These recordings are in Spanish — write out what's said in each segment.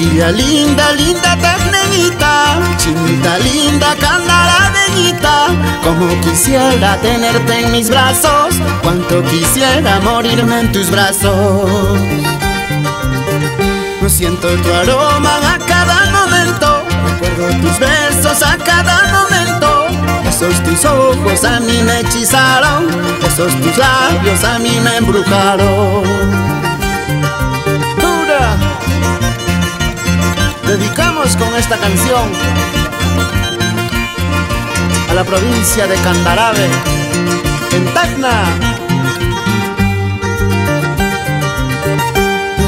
Linda, linda ternenita, chinita linda, candaradeñita, como quisiera tenerte en mis brazos, cuánto quisiera morirme en tus brazos. Siento tu aroma a cada momento, recuerdo tus besos a cada momento. Esos tus ojos a mí me hechizaron, esos tus labios a mí me embrujaron. Con esta canción a la provincia de Candarave, en Tacna.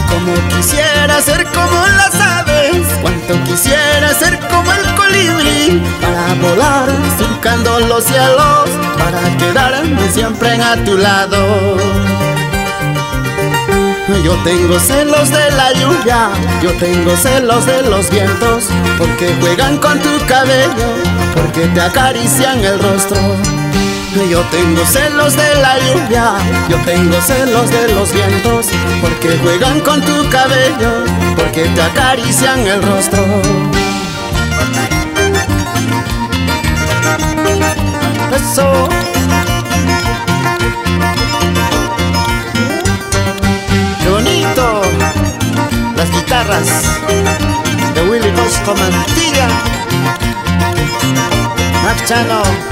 Como quisiera ser como las aves, cuanto quisiera ser como el colibrí, para volar surcando los cielos, para quedarme siempre a tu lado. Yo tengo celos de la lluvia, yo tengo celos de los vientos, porque juegan con tu cabello, porque te acarician el rostro. Yo tengo celos de la lluvia, yo tengo celos de los vientos, porque juegan con tu cabello, porque te acarician el rostro. Eso. Guitarras de Willy Bosco Mantilla. Marchano.